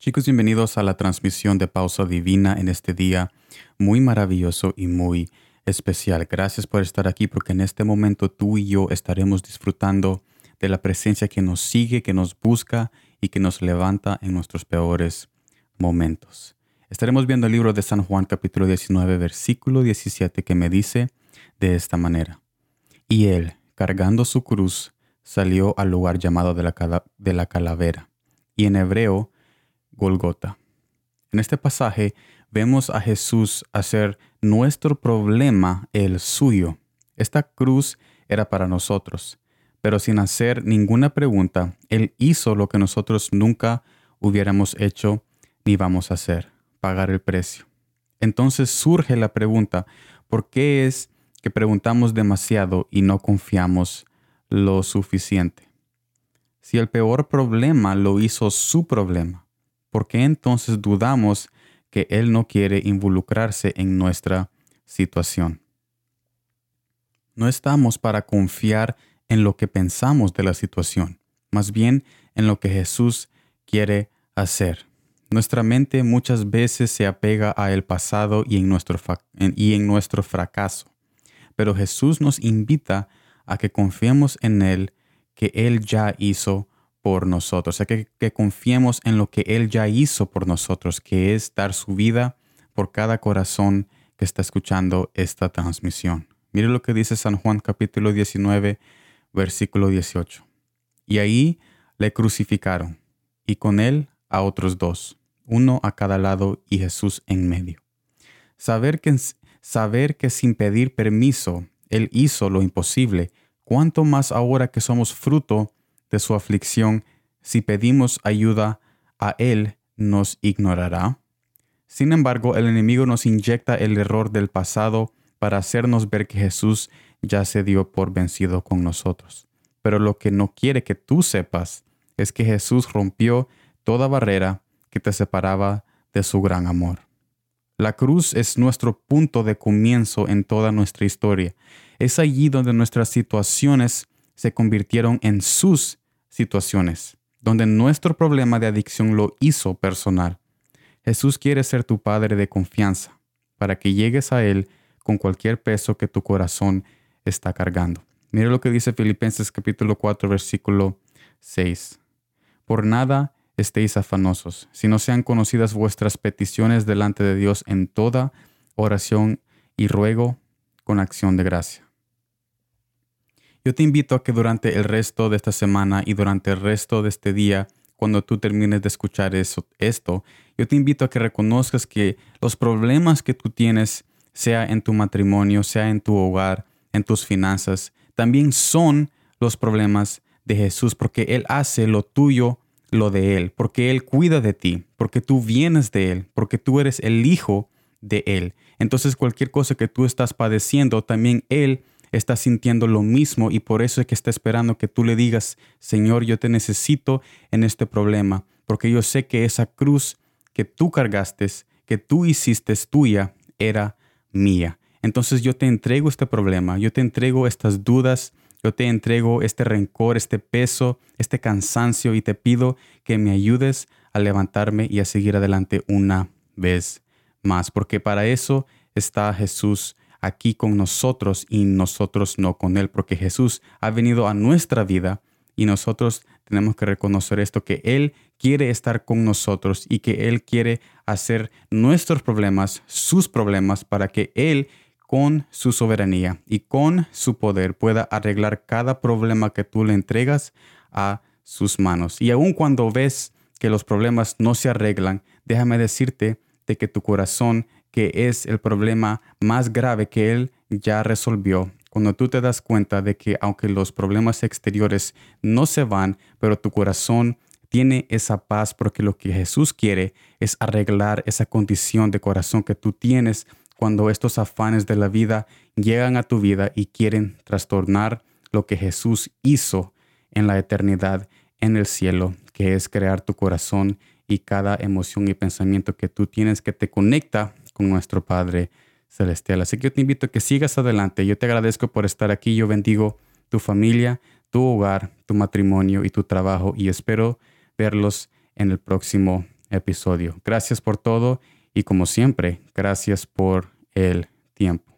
Chicos, bienvenidos a la transmisión de Pausa Divina en este día muy maravilloso y muy especial. Gracias por estar aquí porque en este momento tú y yo estaremos disfrutando de la presencia que nos sigue, que nos busca y que nos levanta en nuestros peores momentos. Estaremos viendo el libro de San Juan capítulo 19 versículo 17 que me dice de esta manera. Y él, cargando su cruz, salió al lugar llamado de la, de la calavera. Y en hebreo, Golgota. En este pasaje vemos a Jesús hacer nuestro problema el suyo. Esta cruz era para nosotros, pero sin hacer ninguna pregunta, Él hizo lo que nosotros nunca hubiéramos hecho ni vamos a hacer, pagar el precio. Entonces surge la pregunta, ¿por qué es que preguntamos demasiado y no confiamos lo suficiente? Si el peor problema lo hizo su problema, ¿por qué entonces dudamos que Él no quiere involucrarse en nuestra situación? No estamos para confiar en lo que pensamos de la situación, más bien en lo que Jesús quiere hacer. Nuestra mente muchas veces se apega a el pasado y en nuestro, y en nuestro fracaso, pero Jesús nos invita a que confiemos en Él que Él ya hizo por nosotros, o sea, que, confiemos en lo que Él ya hizo por nosotros, que es dar su vida por cada corazón que está escuchando esta transmisión. Mire lo que dice San Juan capítulo 19, versículo 18. Y ahí le crucificaron, y con él a otros dos, uno a cada lado y Jesús en medio. Saber que, saber que sin pedir permiso Él hizo lo imposible, cuánto más ahora que somos fruto de su aflicción, si pedimos ayuda a Él, nos ignorará? Sin embargo, el enemigo nos inyecta el error del pasado para hacernos ver que Jesús ya se dio por vencido con nosotros. Pero lo que no quiere que tú sepas es que Jesús rompió toda barrera que te separaba de su gran amor. La cruz es nuestro punto de comienzo en toda nuestra historia. Es allí donde nuestras situaciones se convirtieron en sus situaciones, donde nuestro problema de adicción lo hizo personal. Jesús quiere ser tu Padre de confianza, para que llegues a Él con cualquier peso que tu corazón está cargando. Mire lo que dice Filipenses capítulo 4 versículo 6. Por nada estéis afanosos, si no sean conocidas vuestras peticiones delante de Dios en toda oración y ruego con acción de gracia. Yo te invito a que durante el resto de esta semana y durante el resto de este día, cuando tú termines de escuchar eso, esto, yo te invito a que reconozcas que los problemas que tú tienes, sea en tu matrimonio, sea en tu hogar, en tus finanzas, también son los problemas de Jesús, porque Él hace lo tuyo, lo de Él, porque Él cuida de ti, porque tú vienes de Él, porque tú eres el hijo de Él. Entonces cualquier cosa que tú estás padeciendo, también Él está sintiendo lo mismo y por eso es que está esperando que tú le digas, Señor, yo te necesito en este problema, porque yo sé que esa cruz que tú cargaste, que tú hiciste tuya, era mía. Entonces yo te entrego este problema, yo te entrego estas dudas, yo te entrego este rencor, este peso, este cansancio y te pido que me ayudes a levantarme y a seguir adelante una vez más, porque para eso está Jesús aquí con nosotros y nosotros no con Él, porque Jesús ha venido a nuestra vida y nosotros tenemos que reconocer esto, que Él quiere estar con nosotros y que Él quiere hacer nuestros problemas sus problemas para que Él con su soberanía y con su poder pueda arreglar cada problema que tú le entregas a sus manos. Y aun cuando ves que los problemas no se arreglan, déjame decirte de que tu corazón que es el problema más grave que Él ya resolvió. Cuando tú te das cuenta de que aunque los problemas exteriores no se van, pero tu corazón tiene esa paz porque lo que Jesús quiere es arreglar esa condición de corazón que tú tienes cuando estos afanes de la vida llegan a tu vida y quieren trastornar lo que Jesús hizo en la eternidad en el cielo, que es crear tu corazón y cada emoción y pensamiento que tú tienes que te conecta nuestro Padre Celestial. Así que yo te invito a que sigas adelante. Yo te agradezco por estar aquí. Yo bendigo tu familia, tu hogar, tu matrimonio y tu trabajo y espero verlos en el próximo episodio. Gracias por todo y como siempre, gracias por el tiempo.